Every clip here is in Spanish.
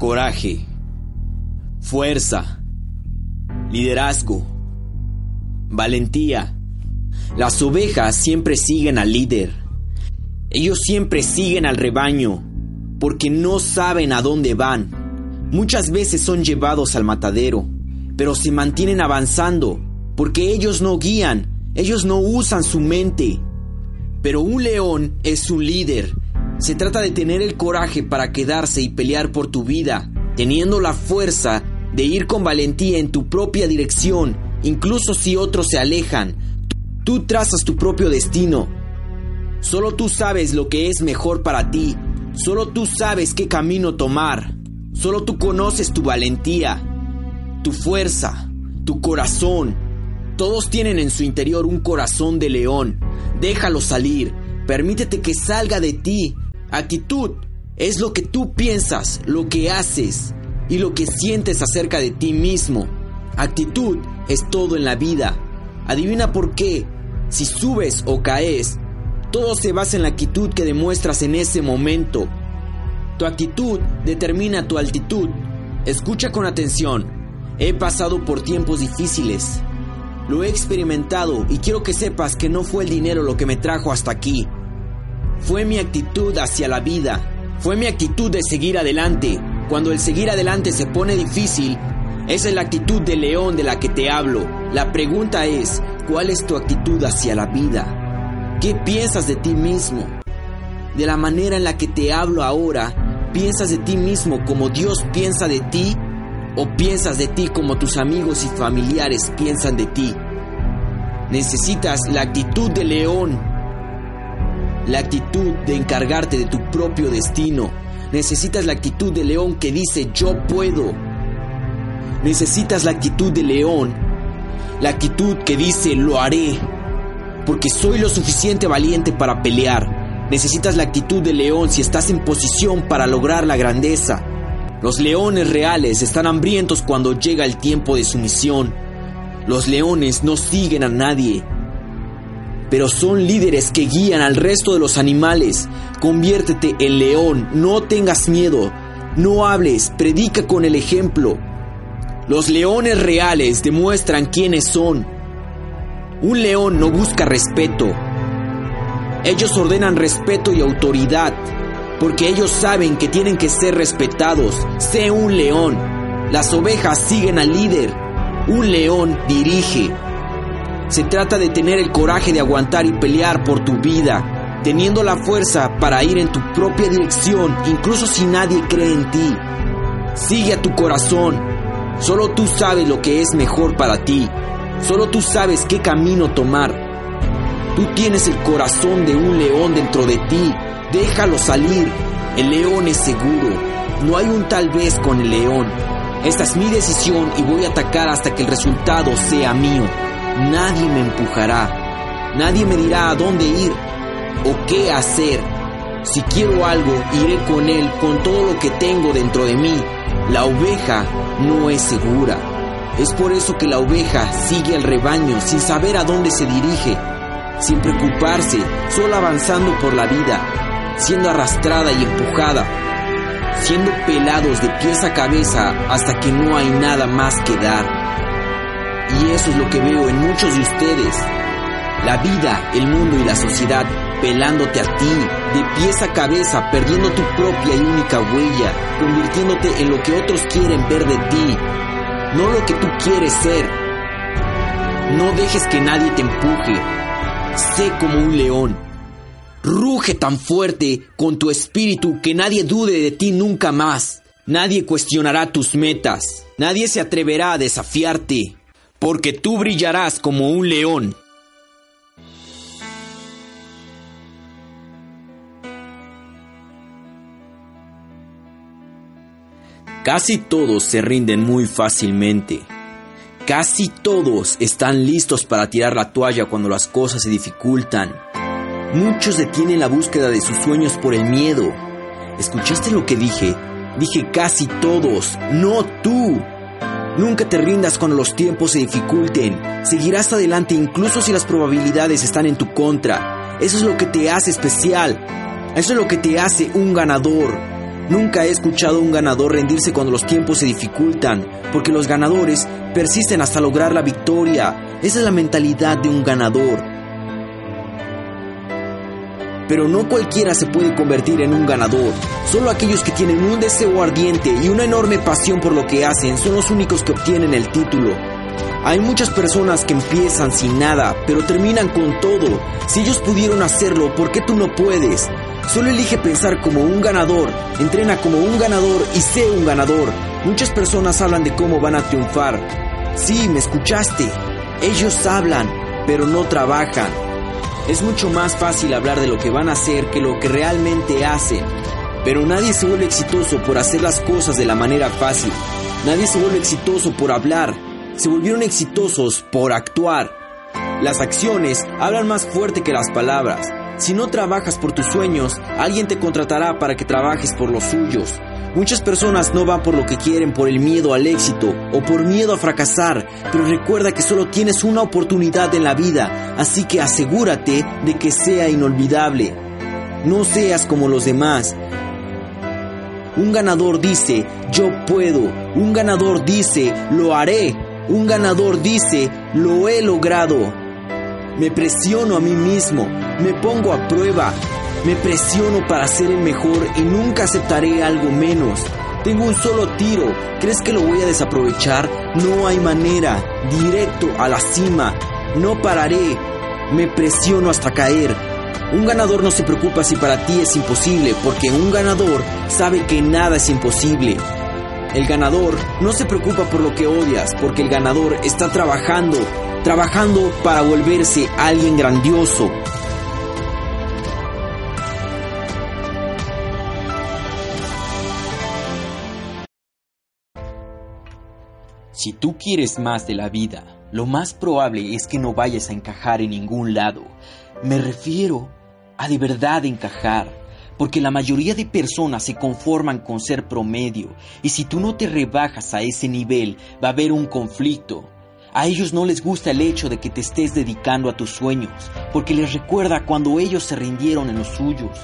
Coraje, fuerza, liderazgo, valentía. Las ovejas siempre siguen al líder. Ellos siempre siguen al rebaño porque no saben a dónde van. Muchas veces son llevados al matadero, pero se mantienen avanzando porque ellos no guían, ellos no usan su mente. Pero un león es un líder. Se trata de tener el coraje para quedarse y pelear por tu vida, teniendo la fuerza de ir con valentía en tu propia dirección, incluso si otros se alejan. Tú trazas tu propio destino. Solo tú sabes lo que es mejor para ti. Solo tú sabes qué camino tomar. Solo tú conoces tu valentía, tu fuerza, tu corazón. Todos tienen en su interior un corazón de león. Déjalo salir. Permítete que salga de ti. Actitud es lo que tú piensas, lo que haces y lo que sientes acerca de ti mismo. Actitud es todo en la vida. Adivina por qué. Si subes o caes, todo se basa en la actitud que demuestras en ese momento. Tu actitud determina tu altitud. Escucha con atención. He pasado por tiempos difíciles. Lo he experimentado y quiero que sepas que no fue el dinero lo que me trajo hasta aquí. Fue mi actitud hacia la vida. Fue mi actitud de seguir adelante. Cuando el seguir adelante se pone difícil, esa es la actitud de león de la que te hablo. La pregunta es, ¿cuál es tu actitud hacia la vida? ¿Qué piensas de ti mismo? De la manera en la que te hablo ahora, ¿piensas de ti mismo como Dios piensa de ti? ¿O piensas de ti como tus amigos y familiares piensan de ti? Necesitas la actitud de león, la actitud de encargarte de tu propio destino. Necesitas la actitud de león que dice yo puedo. Necesitas la actitud de león, la actitud que dice lo haré, porque soy lo suficiente valiente para pelear. Necesitas la actitud de león si estás en posición para lograr la grandeza. Los leones reales están hambrientos cuando llega el tiempo de su misión. Los leones no siguen a nadie, pero son líderes que guían al resto de los animales. Conviértete en león, no tengas miedo, no hables, predica con el ejemplo. Los leones reales demuestran quiénes son. Un león no busca respeto. Ellos ordenan respeto y autoridad, porque ellos saben que tienen que ser respetados. Sé un león. Las ovejas siguen al líder. Un león dirige. Se trata de tener el coraje de aguantar y pelear por tu vida, teniendo la fuerza para ir en tu propia dirección, incluso si nadie cree en ti. Sigue a tu corazón. Solo tú sabes lo que es mejor para ti. Solo tú sabes qué camino tomar. Tú tienes el corazón de un león dentro de ti. Déjalo salir. El león es seguro. No hay un tal vez con el león. Esta es mi decisión y voy a atacar hasta que el resultado sea mío. Nadie me empujará. Nadie me dirá a dónde ir o qué hacer. Si quiero algo, iré con él con todo lo que tengo dentro de mí. La oveja no es segura. Es por eso que la oveja sigue al rebaño sin saber a dónde se dirige, sin preocuparse, solo avanzando por la vida, siendo arrastrada y empujada, siendo pelados de pies a cabeza hasta que no hay nada más que dar. Y eso es lo que veo en muchos de ustedes. La vida, el mundo y la sociedad pelándote a ti, de pies a cabeza, perdiendo tu propia y única huella, convirtiéndote en lo que otros quieren ver de ti, no lo que tú quieres ser. No dejes que nadie te empuje. Sé como un león. Ruge tan fuerte con tu espíritu que nadie dude de ti nunca más. Nadie cuestionará tus metas. Nadie se atreverá a desafiarte porque tú brillarás como un león. Casi todos se rinden muy fácilmente. Casi todos están listos para tirar la toalla cuando las cosas se dificultan. Muchos detienen la búsqueda de sus sueños por el miedo. ¿Escuchaste lo que dije? Dije casi todos, no tú. Nunca te rindas cuando los tiempos se dificulten. Seguirás adelante incluso si las probabilidades están en tu contra. Eso es lo que te hace especial. Eso es lo que te hace un ganador. Nunca he escuchado a un ganador rendirse cuando los tiempos se dificultan, porque los ganadores persisten hasta lograr la victoria. Esa es la mentalidad de un ganador. Pero no cualquiera se puede convertir en un ganador. Solo aquellos que tienen un deseo ardiente y una enorme pasión por lo que hacen son los únicos que obtienen el título. Hay muchas personas que empiezan sin nada, pero terminan con todo. Si ellos pudieron hacerlo, ¿por qué tú no puedes? Solo elige pensar como un ganador, entrena como un ganador y sé un ganador. Muchas personas hablan de cómo van a triunfar. Sí, me escuchaste. Ellos hablan, pero no trabajan. Es mucho más fácil hablar de lo que van a hacer que lo que realmente hacen. Pero nadie se vuelve exitoso por hacer las cosas de la manera fácil. Nadie se vuelve exitoso por hablar. Se volvieron exitosos por actuar. Las acciones hablan más fuerte que las palabras. Si no trabajas por tus sueños, alguien te contratará para que trabajes por los suyos. Muchas personas no van por lo que quieren por el miedo al éxito o por miedo a fracasar, pero recuerda que solo tienes una oportunidad en la vida, así que asegúrate de que sea inolvidable. No seas como los demás. Un ganador dice, yo puedo. Un ganador dice, lo haré. Un ganador dice, lo he logrado. Me presiono a mí mismo, me pongo a prueba, me presiono para ser el mejor y nunca aceptaré algo menos. Tengo un solo tiro. ¿Crees que lo voy a desaprovechar? No hay manera. Directo a la cima. No pararé. Me presiono hasta caer. Un ganador no se preocupa si para ti es imposible, porque un ganador sabe que nada es imposible. El ganador no se preocupa por lo que odias, porque el ganador está trabajando, trabajando para volverse alguien grandioso. Si tú quieres más de la vida, lo más probable es que no vayas a encajar en ningún lado. Me refiero a de verdad encajar, porque la mayoría de personas se conforman con ser promedio, y si tú no te rebajas a ese nivel, va a haber un conflicto. A ellos no les gusta el hecho de que te estés dedicando a tus sueños, porque les recuerda cuando ellos se rindieron en los suyos.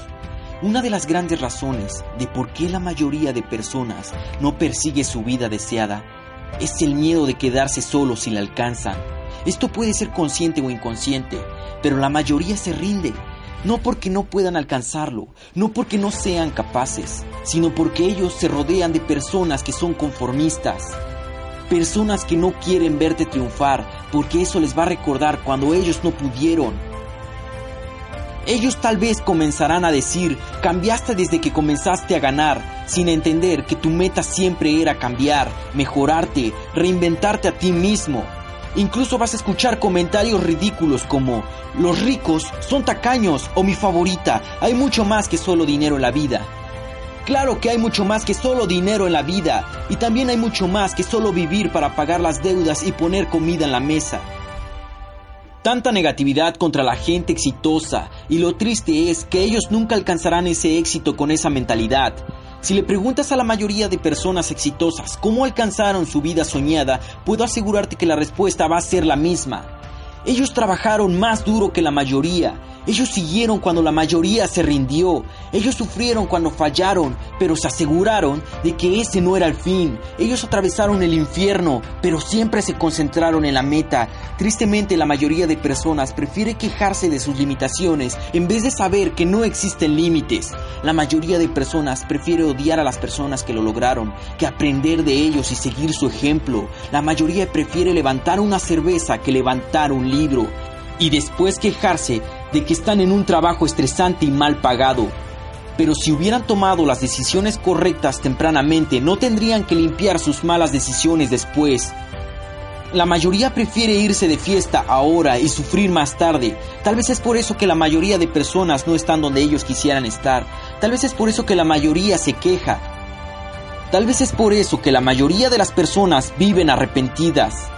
Una de las grandes razones de por qué la mayoría de personas no persigue su vida deseada es el miedo de quedarse solo si la alcanzan. Esto puede ser consciente o inconsciente, pero la mayoría se rinde. No porque no puedan alcanzarlo, no porque no sean capaces, sino porque ellos se rodean de personas que son conformistas. Personas que no quieren verte triunfar porque eso les va a recordar cuando ellos no pudieron ellos tal vez comenzarán a decir, cambiaste desde que comenzaste a ganar, sin entender que tu meta siempre era cambiar, mejorarte, reinventarte a ti mismo. Incluso vas a escuchar comentarios ridículos como, los ricos son tacaños o mi favorita, hay mucho más que solo dinero en la vida. Claro que hay mucho más que solo dinero en la vida y también hay mucho más que solo vivir para pagar las deudas y poner comida en la mesa. Tanta negatividad contra la gente exitosa y lo triste es que ellos nunca alcanzarán ese éxito con esa mentalidad. Si le preguntas a la mayoría de personas exitosas cómo alcanzaron su vida soñada, puedo asegurarte que la respuesta va a ser la misma. Ellos trabajaron más duro que la mayoría ellos siguieron cuando la mayoría se rindió. Ellos sufrieron cuando fallaron, pero se aseguraron de que ese no era el fin. Ellos atravesaron el infierno, pero siempre se concentraron en la meta. Tristemente la mayoría de personas prefiere quejarse de sus limitaciones en vez de saber que no existen límites. La mayoría de personas prefiere odiar a las personas que lo lograron que aprender de ellos y seguir su ejemplo. La mayoría prefiere levantar una cerveza que levantar un libro y después quejarse de que están en un trabajo estresante y mal pagado. Pero si hubieran tomado las decisiones correctas tempranamente, no tendrían que limpiar sus malas decisiones después. La mayoría prefiere irse de fiesta ahora y sufrir más tarde. Tal vez es por eso que la mayoría de personas no están donde ellos quisieran estar. Tal vez es por eso que la mayoría se queja. Tal vez es por eso que la mayoría de las personas viven arrepentidas.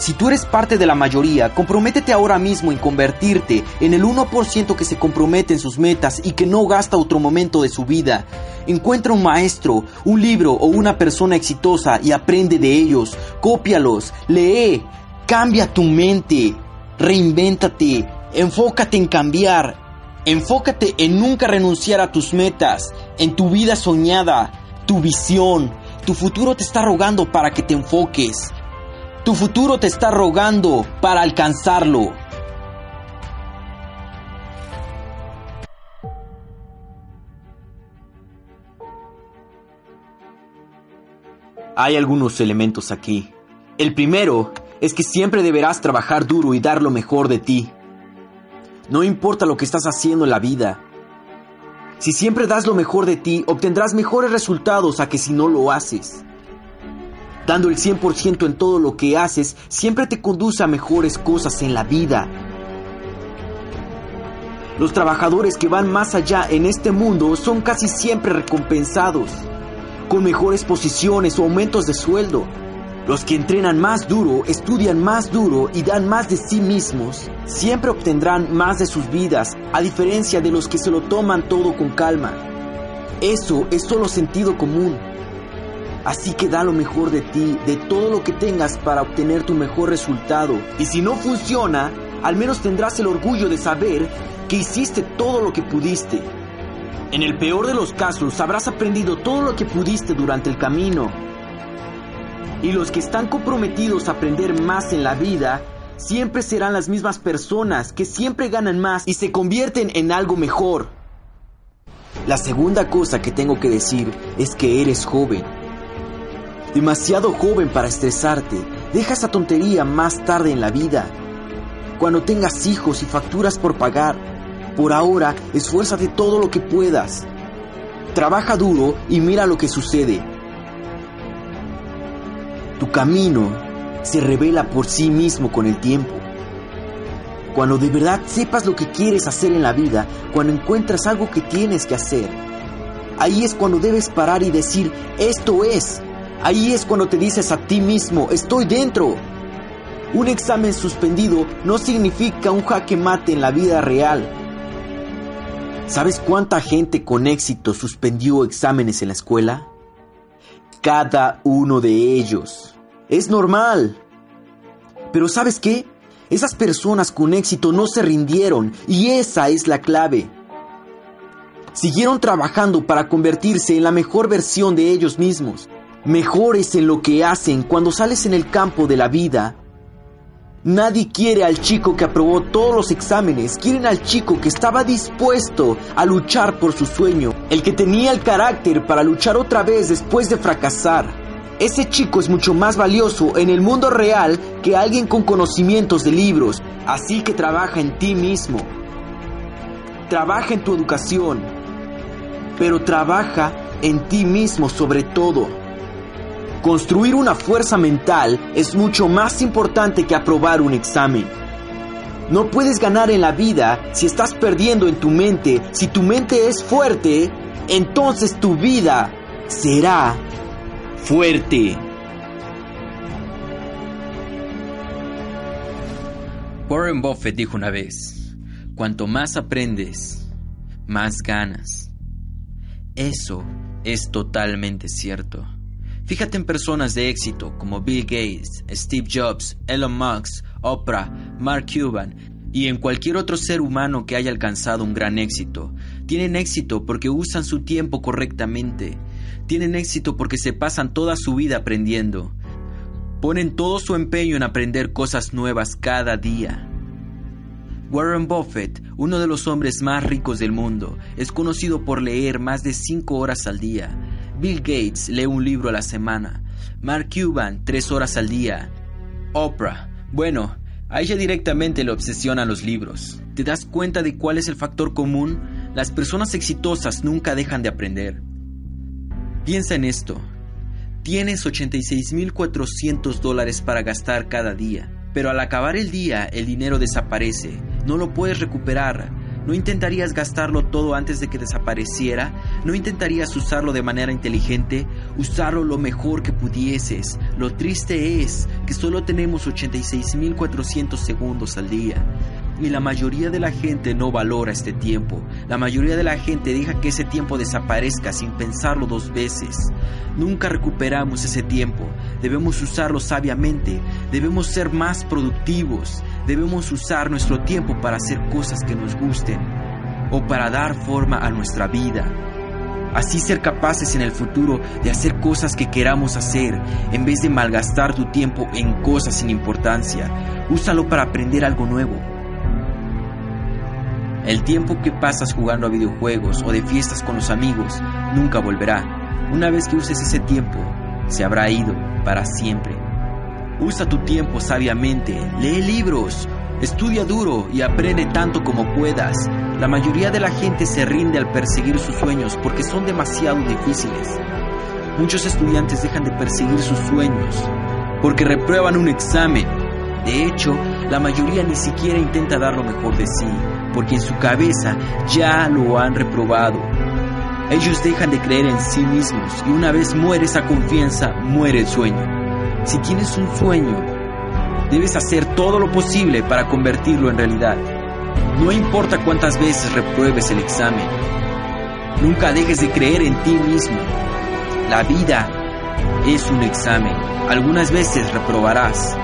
Si tú eres parte de la mayoría, comprométete ahora mismo en convertirte en el 1% que se compromete en sus metas y que no gasta otro momento de su vida. Encuentra un maestro, un libro o una persona exitosa y aprende de ellos. Cópialos, lee, cambia tu mente, reinvéntate, enfócate en cambiar Enfócate en nunca renunciar a tus metas, en tu vida soñada, tu visión. Tu futuro te está rogando para que te enfoques. Tu futuro te está rogando para alcanzarlo. Hay algunos elementos aquí. El primero es que siempre deberás trabajar duro y dar lo mejor de ti. No importa lo que estás haciendo en la vida. Si siempre das lo mejor de ti, obtendrás mejores resultados a que si no lo haces. Dando el 100% en todo lo que haces, siempre te conduce a mejores cosas en la vida. Los trabajadores que van más allá en este mundo son casi siempre recompensados, con mejores posiciones o aumentos de sueldo. Los que entrenan más duro, estudian más duro y dan más de sí mismos, siempre obtendrán más de sus vidas, a diferencia de los que se lo toman todo con calma. Eso es solo sentido común. Así que da lo mejor de ti, de todo lo que tengas para obtener tu mejor resultado. Y si no funciona, al menos tendrás el orgullo de saber que hiciste todo lo que pudiste. En el peor de los casos, habrás aprendido todo lo que pudiste durante el camino y los que están comprometidos a aprender más en la vida siempre serán las mismas personas que siempre ganan más y se convierten en algo mejor. La segunda cosa que tengo que decir es que eres joven. Demasiado joven para estresarte. Deja esa tontería más tarde en la vida. Cuando tengas hijos y facturas por pagar. Por ahora, esfuérzate todo lo que puedas. Trabaja duro y mira lo que sucede. Tu camino se revela por sí mismo con el tiempo. Cuando de verdad sepas lo que quieres hacer en la vida, cuando encuentras algo que tienes que hacer, ahí es cuando debes parar y decir, esto es. Ahí es cuando te dices a ti mismo, estoy dentro. Un examen suspendido no significa un jaque mate en la vida real. ¿Sabes cuánta gente con éxito suspendió exámenes en la escuela? cada uno de ellos. Es normal. Pero ¿sabes qué? Esas personas con éxito no se rindieron y esa es la clave. Siguieron trabajando para convertirse en la mejor versión de ellos mismos, mejores en lo que hacen cuando sales en el campo de la vida Nadie quiere al chico que aprobó todos los exámenes, quieren al chico que estaba dispuesto a luchar por su sueño, el que tenía el carácter para luchar otra vez después de fracasar. Ese chico es mucho más valioso en el mundo real que alguien con conocimientos de libros, así que trabaja en ti mismo. Trabaja en tu educación, pero trabaja en ti mismo sobre todo. Construir una fuerza mental es mucho más importante que aprobar un examen. No puedes ganar en la vida si estás perdiendo en tu mente. Si tu mente es fuerte, entonces tu vida será fuerte. Warren Buffett dijo una vez, cuanto más aprendes, más ganas. Eso es totalmente cierto. Fíjate en personas de éxito como Bill Gates, Steve Jobs, Elon Musk, Oprah, Mark Cuban y en cualquier otro ser humano que haya alcanzado un gran éxito. Tienen éxito porque usan su tiempo correctamente. Tienen éxito porque se pasan toda su vida aprendiendo. Ponen todo su empeño en aprender cosas nuevas cada día. Warren Buffett, uno de los hombres más ricos del mundo, es conocido por leer más de 5 horas al día. Bill Gates lee un libro a la semana. Mark Cuban, tres horas al día. Oprah. Bueno, a ella directamente le obsesionan los libros. ¿Te das cuenta de cuál es el factor común? Las personas exitosas nunca dejan de aprender. Piensa en esto. Tienes 86.400 dólares para gastar cada día, pero al acabar el día el dinero desaparece. No lo puedes recuperar ¿No intentarías gastarlo todo antes de que desapareciera? ¿No intentarías usarlo de manera inteligente? Usarlo lo mejor que pudieses. Lo triste es que solo tenemos 86.400 segundos al día. Y la mayoría de la gente no valora este tiempo. La mayoría de la gente deja que ese tiempo desaparezca sin pensarlo dos veces. Nunca recuperamos ese tiempo. Debemos usarlo sabiamente. Debemos ser más productivos. Debemos usar nuestro tiempo para hacer cosas que nos gusten. o para dar forma a nuestra vida. Así ser capaces en el futuro de hacer cosas que queramos hacer en vez de malgastar tu tiempo en cosas sin importancia. Úsalo para aprender algo nuevo. El tiempo que pasas jugando a videojuegos o de fiestas con los amigos nunca volverá. Una vez que uses ese tiempo, se habrá ido para siempre. Usa tu tiempo sabiamente, lee libros, estudia duro y aprende tanto como puedas. La mayoría de la gente se rinde al perseguir sus sueños porque son demasiado difíciles. Muchos estudiantes dejan de perseguir sus sueños porque reprueban un examen. De hecho, la mayoría ni siquiera intenta dar lo mejor de sí, porque en su cabeza ya lo han reprobado. Ellos dejan de creer en sí mismos y una vez muere esa confianza, muere el sueño. Si tienes un sueño, debes hacer todo lo posible para convertirlo en realidad. No importa cuántas veces repruebes el examen. Nunca dejes de creer en ti mismo. La vida es un examen. Algunas veces reprobarás.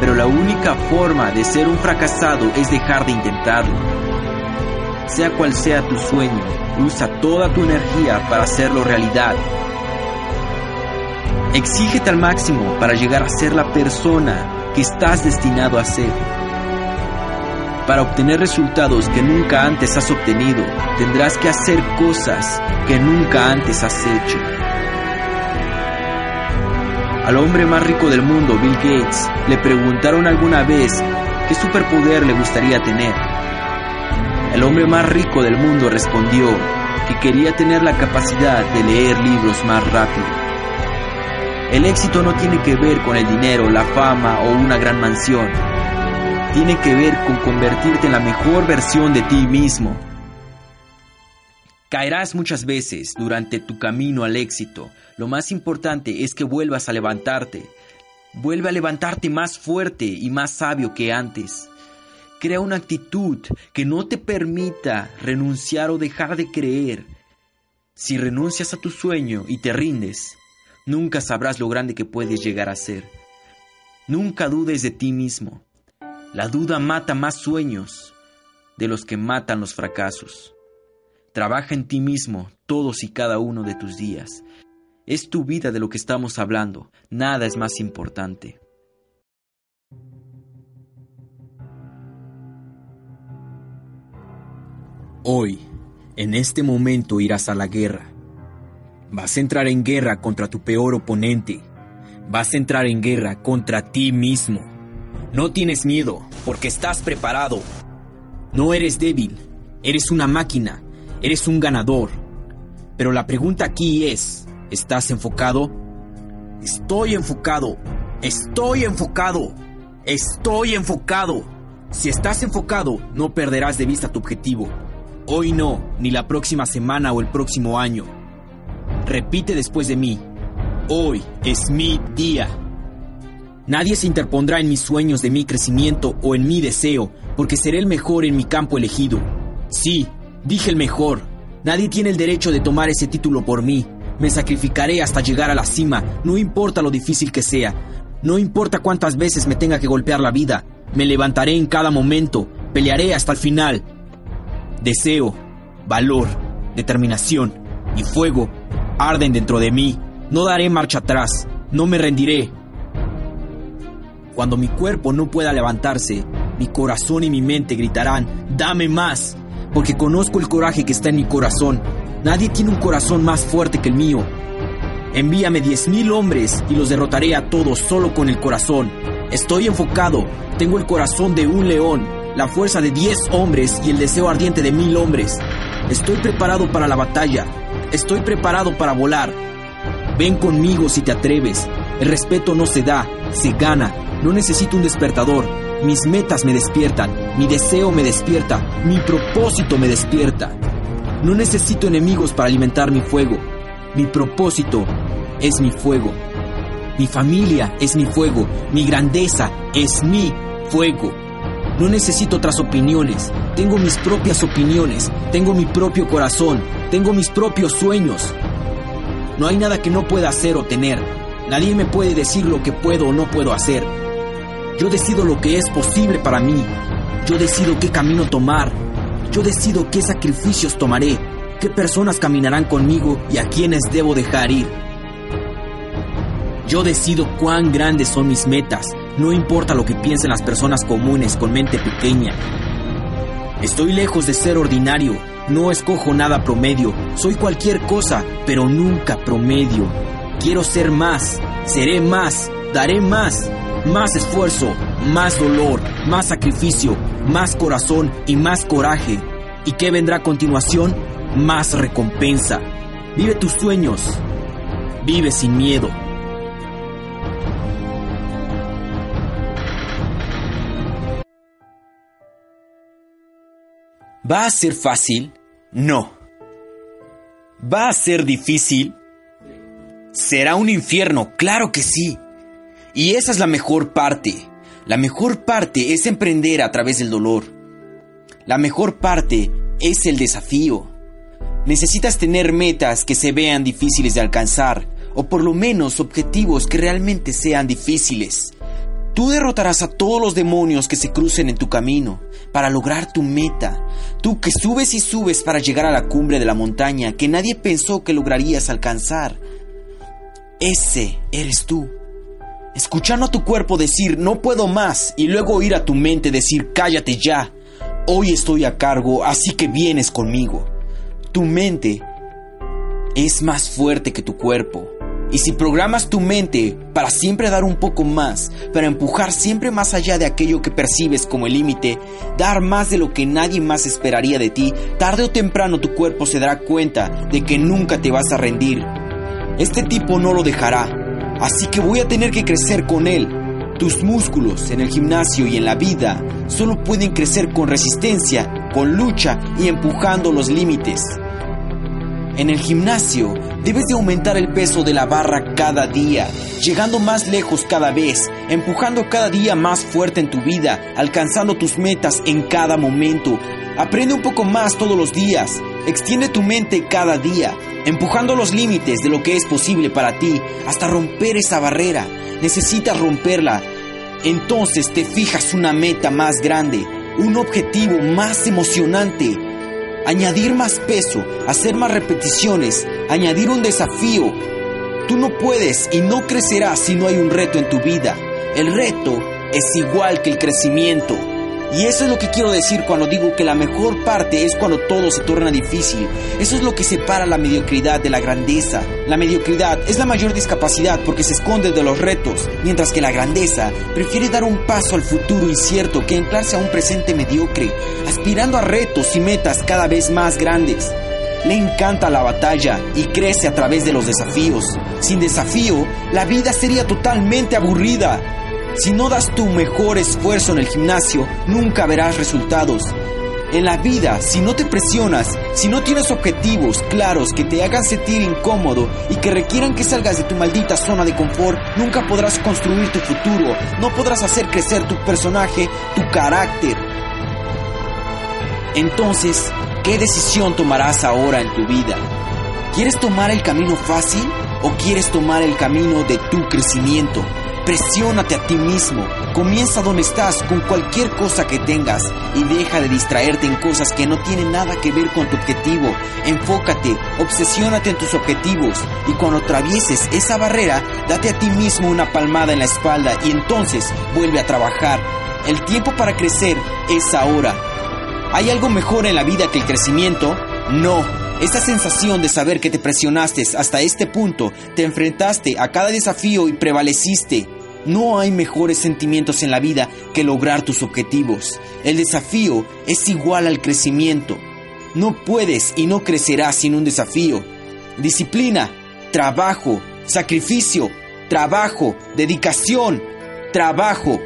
Pero la única forma de ser un fracasado es dejar de intentarlo. Sea cual sea tu sueño, usa toda tu energía para hacerlo realidad. Exígete al máximo para llegar a ser la persona que estás destinado a ser. Para obtener resultados que nunca antes has obtenido, tendrás que hacer cosas que nunca antes has hecho. Al hombre más rico del mundo, Bill Gates, le preguntaron alguna vez qué superpoder le gustaría tener. El hombre más rico del mundo respondió que quería tener la capacidad de leer libros más rápido. El éxito no tiene que ver con el dinero, la fama o una gran mansión tiene que ver con convertirte en la mejor versión de ti mismo. Caerás muchas veces durante tu camino al éxito. Lo más importante es que vuelvas a levantarte. Vuelve a levantarte más fuerte y más sabio que antes. Crea una actitud que no te permita renunciar o dejar de creer. Si renuncias a tu sueño y te rindes, nunca sabrás lo grande que puedes llegar a ser. Nunca dudes de ti mismo. La duda mata más sueños de los que matan los fracasos. Trabaja en ti mismo todos y cada uno de tus días. Es tu vida de lo que estamos hablando. Nada es más importante. Hoy, en este momento irás a la guerra. Vas a entrar en guerra contra tu peor oponente. Vas a entrar en guerra contra ti mismo. No tienes miedo, porque estás preparado. No eres débil, eres una máquina, eres un ganador. Pero la pregunta aquí es, ¿estás enfocado? Estoy enfocado, estoy enfocado, estoy enfocado. Si estás enfocado, no perderás de vista tu objetivo. Hoy no, ni la próxima semana o el próximo año. Repite después de mí. Hoy es mi día. Nadie se interpondrá en mis sueños de mi crecimiento o en mi deseo, porque seré el mejor en mi campo elegido. Sí, dije el mejor. Nadie tiene el derecho de tomar ese título por mí. Me sacrificaré hasta llegar a la cima, no importa lo difícil que sea. No importa cuántas veces me tenga que golpear la vida. Me levantaré en cada momento, pelearé hasta el final. Deseo, valor, determinación y fuego arden dentro de mí. No daré marcha atrás, no me rendiré, cuando mi cuerpo no pueda levantarse, mi corazón y mi mente gritarán, dame más, porque conozco el coraje que está en mi corazón. Nadie tiene un corazón más fuerte que el mío. Envíame diez mil hombres y los derrotaré a todos solo con el corazón. Estoy enfocado, tengo el corazón de un león, la fuerza de diez hombres y el deseo ardiente de mil hombres. Estoy preparado para la batalla, estoy preparado para volar. Ven conmigo si te atreves. El respeto no se da, se gana. No necesito un despertador. Mis metas me despiertan, mi deseo me despierta, mi propósito me despierta. No necesito enemigos para alimentar mi fuego. Mi propósito es mi fuego. Mi familia es mi fuego. Mi grandeza es mi fuego. No necesito otras opiniones. Tengo mis propias opiniones. Tengo mi propio corazón. Tengo mis propios sueños. No hay nada que no pueda hacer o tener. Nadie me puede decir lo que puedo o no puedo hacer. Yo decido lo que es posible para mí. Yo decido qué camino tomar. Yo decido qué sacrificios tomaré, qué personas caminarán conmigo y a quiénes debo dejar ir. Yo decido cuán grandes son mis metas, no importa lo que piensen las personas comunes con mente pequeña. Estoy lejos de ser ordinario, no escojo nada promedio, soy cualquier cosa, pero nunca promedio. Quiero ser más, seré más, daré más, más esfuerzo, más dolor, más sacrificio, más corazón y más coraje. ¿Y qué vendrá a continuación? Más recompensa. Vive tus sueños. Vive sin miedo. ¿Va a ser fácil? No. ¿Va a ser difícil? ¿Será un infierno? Claro que sí. Y esa es la mejor parte. La mejor parte es emprender a través del dolor. La mejor parte es el desafío. Necesitas tener metas que se vean difíciles de alcanzar, o por lo menos objetivos que realmente sean difíciles. Tú derrotarás a todos los demonios que se crucen en tu camino para lograr tu meta. Tú que subes y subes para llegar a la cumbre de la montaña que nadie pensó que lograrías alcanzar. Ese eres tú. Escuchando a tu cuerpo decir no puedo más y luego oír a tu mente decir cállate ya. Hoy estoy a cargo, así que vienes conmigo. Tu mente es más fuerte que tu cuerpo. Y si programas tu mente para siempre dar un poco más, para empujar siempre más allá de aquello que percibes como el límite, dar más de lo que nadie más esperaría de ti, tarde o temprano tu cuerpo se dará cuenta de que nunca te vas a rendir. Este tipo no lo dejará, así que voy a tener que crecer con él. Tus músculos en el gimnasio y en la vida solo pueden crecer con resistencia, con lucha y empujando los límites. En el gimnasio debes de aumentar el peso de la barra cada día, llegando más lejos cada vez, empujando cada día más fuerte en tu vida, alcanzando tus metas en cada momento. Aprende un poco más todos los días, extiende tu mente cada día, empujando los límites de lo que es posible para ti hasta romper esa barrera. Necesitas romperla. Entonces te fijas una meta más grande, un objetivo más emocionante añadir más peso, hacer más repeticiones, añadir un desafío. Tú no puedes y no crecerás si no hay un reto en tu vida. El reto es igual que el crecimiento. Y eso es lo que quiero decir cuando digo que la mejor parte es cuando todo se torna difícil. Eso es lo que separa la mediocridad de la grandeza. La mediocridad es la mayor discapacidad porque se esconde de los retos, mientras que la grandeza prefiere dar un paso al futuro incierto que anclarse a un presente mediocre, aspirando a retos y metas cada vez más grandes. Le encanta la batalla y crece a través de los desafíos. Sin desafío, la vida sería totalmente aburrida. Si no das tu mejor esfuerzo en el gimnasio, nunca verás resultados. En la vida, si no te presionas, si no tienes objetivos claros que te hagan sentir incómodo y que requieran que salgas de tu maldita zona de confort, nunca podrás construir tu futuro, no podrás hacer crecer tu personaje, tu carácter. Entonces, ¿qué decisión tomarás ahora en tu vida? ¿Quieres tomar el camino fácil o quieres tomar el camino de tu crecimiento? Presiónate a ti mismo. Comienza donde estás con cualquier cosa que tengas y deja de distraerte en cosas que no tienen nada que ver con tu objetivo. Enfócate, obsesiónate en tus objetivos y cuando atravieses esa barrera, date a ti mismo una palmada en la espalda y entonces vuelve a trabajar. El tiempo para crecer es ahora. ¿Hay algo mejor en la vida que el crecimiento? No. Esa sensación de saber que te presionaste hasta este punto, te enfrentaste a cada desafío y prevaleciste. No hay mejores sentimientos en la vida que lograr tus objetivos. El desafío es igual al crecimiento. No puedes y no crecerás sin un desafío. Disciplina, trabajo, sacrificio, trabajo, dedicación, trabajo.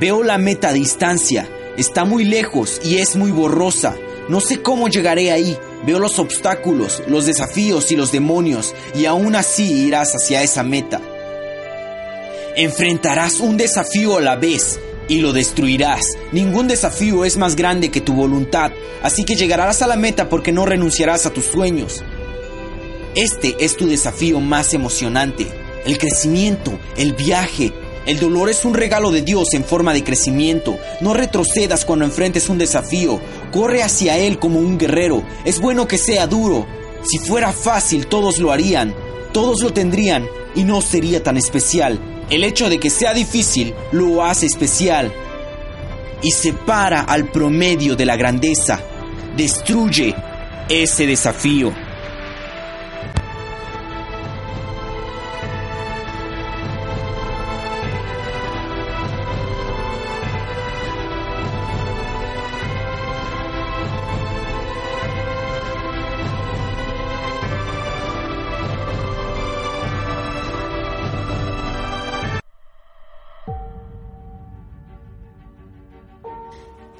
Veo la meta a distancia. Está muy lejos y es muy borrosa. No sé cómo llegaré ahí. Veo los obstáculos, los desafíos y los demonios, y aún así irás hacia esa meta. Enfrentarás un desafío a la vez y lo destruirás. Ningún desafío es más grande que tu voluntad, así que llegarás a la meta porque no renunciarás a tus sueños. Este es tu desafío más emocionante, el crecimiento, el viaje. El dolor es un regalo de Dios en forma de crecimiento. No retrocedas cuando enfrentes un desafío. Corre hacia él como un guerrero. Es bueno que sea duro. Si fuera fácil, todos lo harían. Todos lo tendrían y no sería tan especial. El hecho de que sea difícil lo hace especial. Y separa al promedio de la grandeza. Destruye ese desafío.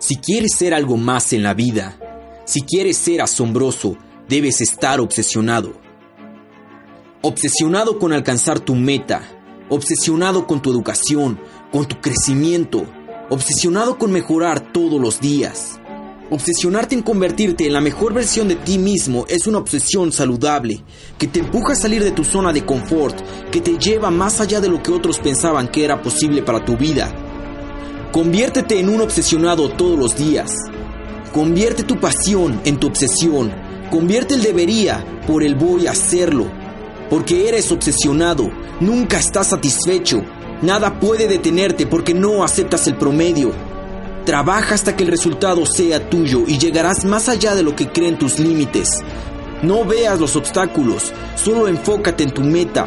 Si quieres ser algo más en la vida, si quieres ser asombroso, debes estar obsesionado. Obsesionado con alcanzar tu meta, obsesionado con tu educación, con tu crecimiento, obsesionado con mejorar todos los días. Obsesionarte en convertirte en la mejor versión de ti mismo es una obsesión saludable, que te empuja a salir de tu zona de confort, que te lleva más allá de lo que otros pensaban que era posible para tu vida. Conviértete en un obsesionado todos los días. Convierte tu pasión en tu obsesión. Convierte el debería por el voy a hacerlo. Porque eres obsesionado. Nunca estás satisfecho. Nada puede detenerte porque no aceptas el promedio. Trabaja hasta que el resultado sea tuyo y llegarás más allá de lo que creen tus límites. No veas los obstáculos, solo enfócate en tu meta.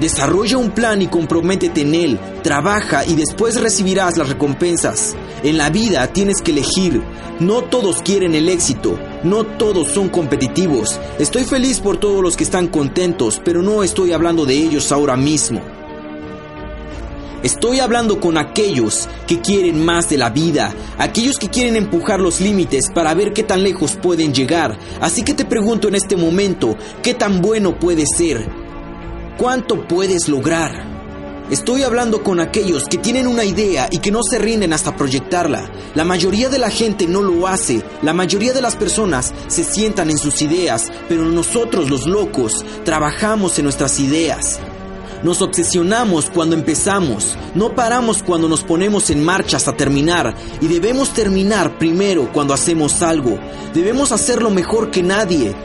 Desarrolla un plan y comprométete en él. Trabaja y después recibirás las recompensas. En la vida tienes que elegir. No todos quieren el éxito. No todos son competitivos. Estoy feliz por todos los que están contentos, pero no estoy hablando de ellos ahora mismo. Estoy hablando con aquellos que quieren más de la vida, aquellos que quieren empujar los límites para ver qué tan lejos pueden llegar. Así que te pregunto en este momento, ¿qué tan bueno puede ser? ¿Cuánto puedes lograr? Estoy hablando con aquellos que tienen una idea y que no se rinden hasta proyectarla. La mayoría de la gente no lo hace. La mayoría de las personas se sientan en sus ideas, pero nosotros los locos trabajamos en nuestras ideas. Nos obsesionamos cuando empezamos, no paramos cuando nos ponemos en marcha hasta terminar y debemos terminar primero cuando hacemos algo. Debemos hacerlo mejor que nadie.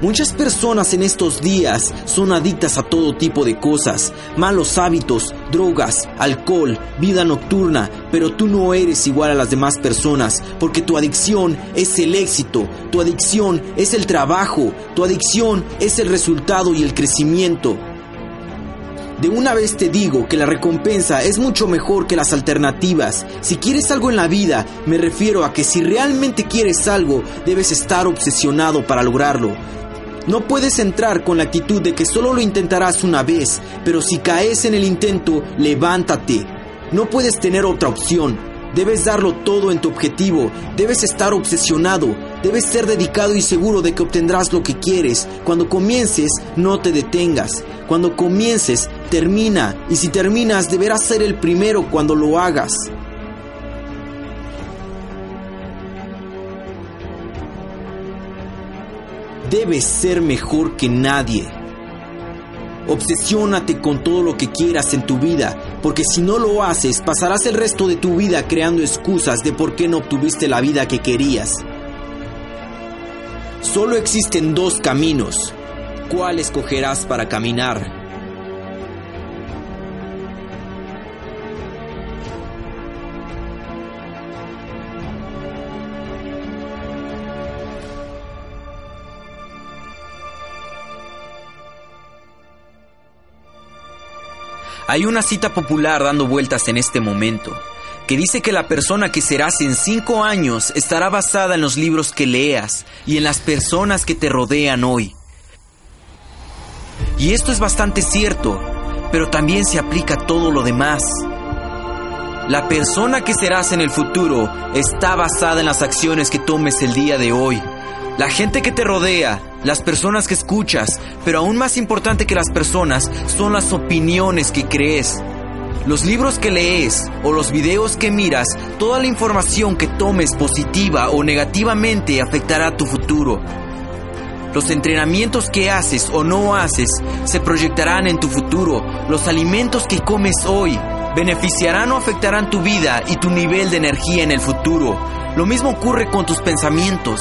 Muchas personas en estos días son adictas a todo tipo de cosas, malos hábitos, drogas, alcohol, vida nocturna, pero tú no eres igual a las demás personas, porque tu adicción es el éxito, tu adicción es el trabajo, tu adicción es el resultado y el crecimiento. De una vez te digo que la recompensa es mucho mejor que las alternativas. Si quieres algo en la vida, me refiero a que si realmente quieres algo, debes estar obsesionado para lograrlo. No puedes entrar con la actitud de que solo lo intentarás una vez, pero si caes en el intento, levántate. No puedes tener otra opción. Debes darlo todo en tu objetivo, debes estar obsesionado, debes ser dedicado y seguro de que obtendrás lo que quieres. Cuando comiences, no te detengas. Cuando comiences, termina. Y si terminas, deberás ser el primero cuando lo hagas. Debes ser mejor que nadie. Obsesiónate con todo lo que quieras en tu vida, porque si no lo haces, pasarás el resto de tu vida creando excusas de por qué no obtuviste la vida que querías. Solo existen dos caminos. ¿Cuál escogerás para caminar? Hay una cita popular dando vueltas en este momento, que dice que la persona que serás en cinco años estará basada en los libros que leas y en las personas que te rodean hoy. Y esto es bastante cierto, pero también se aplica a todo lo demás. La persona que serás en el futuro está basada en las acciones que tomes el día de hoy. La gente que te rodea, las personas que escuchas, pero aún más importante que las personas son las opiniones que crees. Los libros que lees o los videos que miras, toda la información que tomes positiva o negativamente afectará tu futuro. Los entrenamientos que haces o no haces se proyectarán en tu futuro. Los alimentos que comes hoy beneficiarán o afectarán tu vida y tu nivel de energía en el futuro. Lo mismo ocurre con tus pensamientos.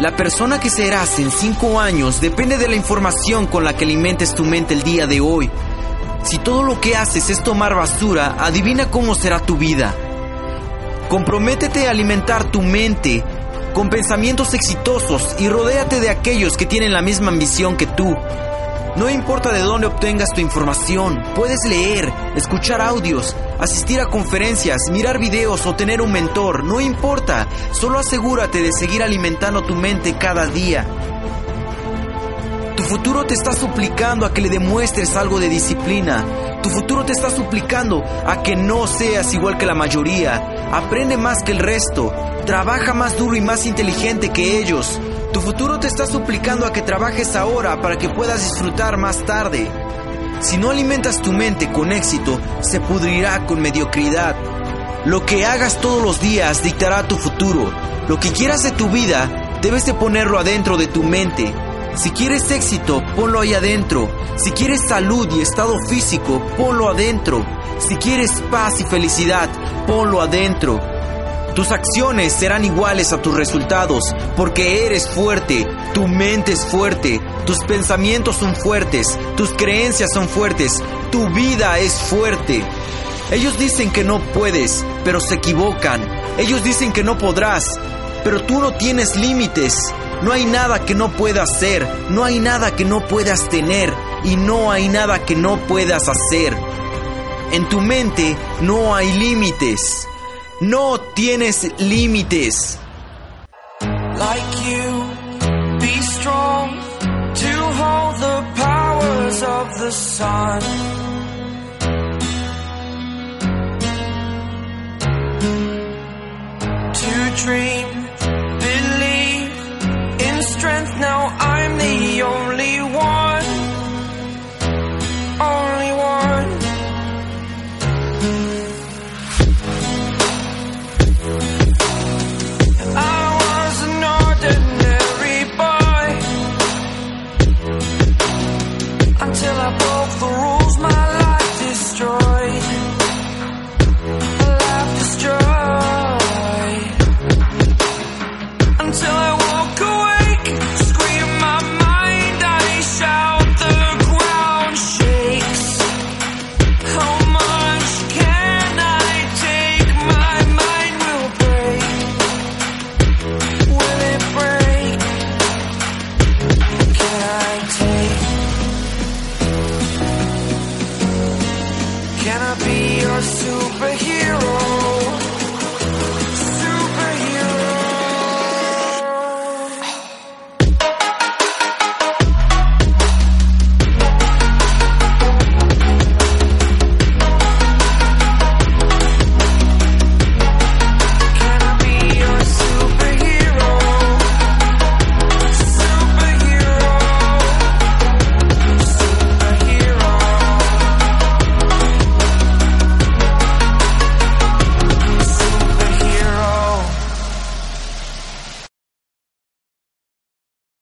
La persona que serás en cinco años depende de la información con la que alimentes tu mente el día de hoy. Si todo lo que haces es tomar basura, adivina cómo será tu vida. Comprométete a alimentar tu mente con pensamientos exitosos y rodéate de aquellos que tienen la misma ambición que tú. No importa de dónde obtengas tu información, puedes leer, escuchar audios, asistir a conferencias, mirar videos o tener un mentor, no importa, solo asegúrate de seguir alimentando tu mente cada día. Tu futuro te está suplicando a que le demuestres algo de disciplina. Tu futuro te está suplicando a que no seas igual que la mayoría. Aprende más que el resto. Trabaja más duro y más inteligente que ellos. Tu futuro te está suplicando a que trabajes ahora para que puedas disfrutar más tarde. Si no alimentas tu mente con éxito, se pudrirá con mediocridad. Lo que hagas todos los días dictará tu futuro. Lo que quieras de tu vida, debes de ponerlo adentro de tu mente. Si quieres éxito, ponlo ahí adentro. Si quieres salud y estado físico, ponlo adentro. Si quieres paz y felicidad, ponlo adentro. Tus acciones serán iguales a tus resultados porque eres fuerte, tu mente es fuerte, tus pensamientos son fuertes, tus creencias son fuertes, tu vida es fuerte. Ellos dicen que no puedes, pero se equivocan. Ellos dicen que no podrás, pero tú no tienes límites. No hay nada que no puedas hacer, no hay nada que no puedas tener y no hay nada que no puedas hacer. En tu mente no hay límites. No tienes límites. Like you, be strong to hold the powers of the sun. To dream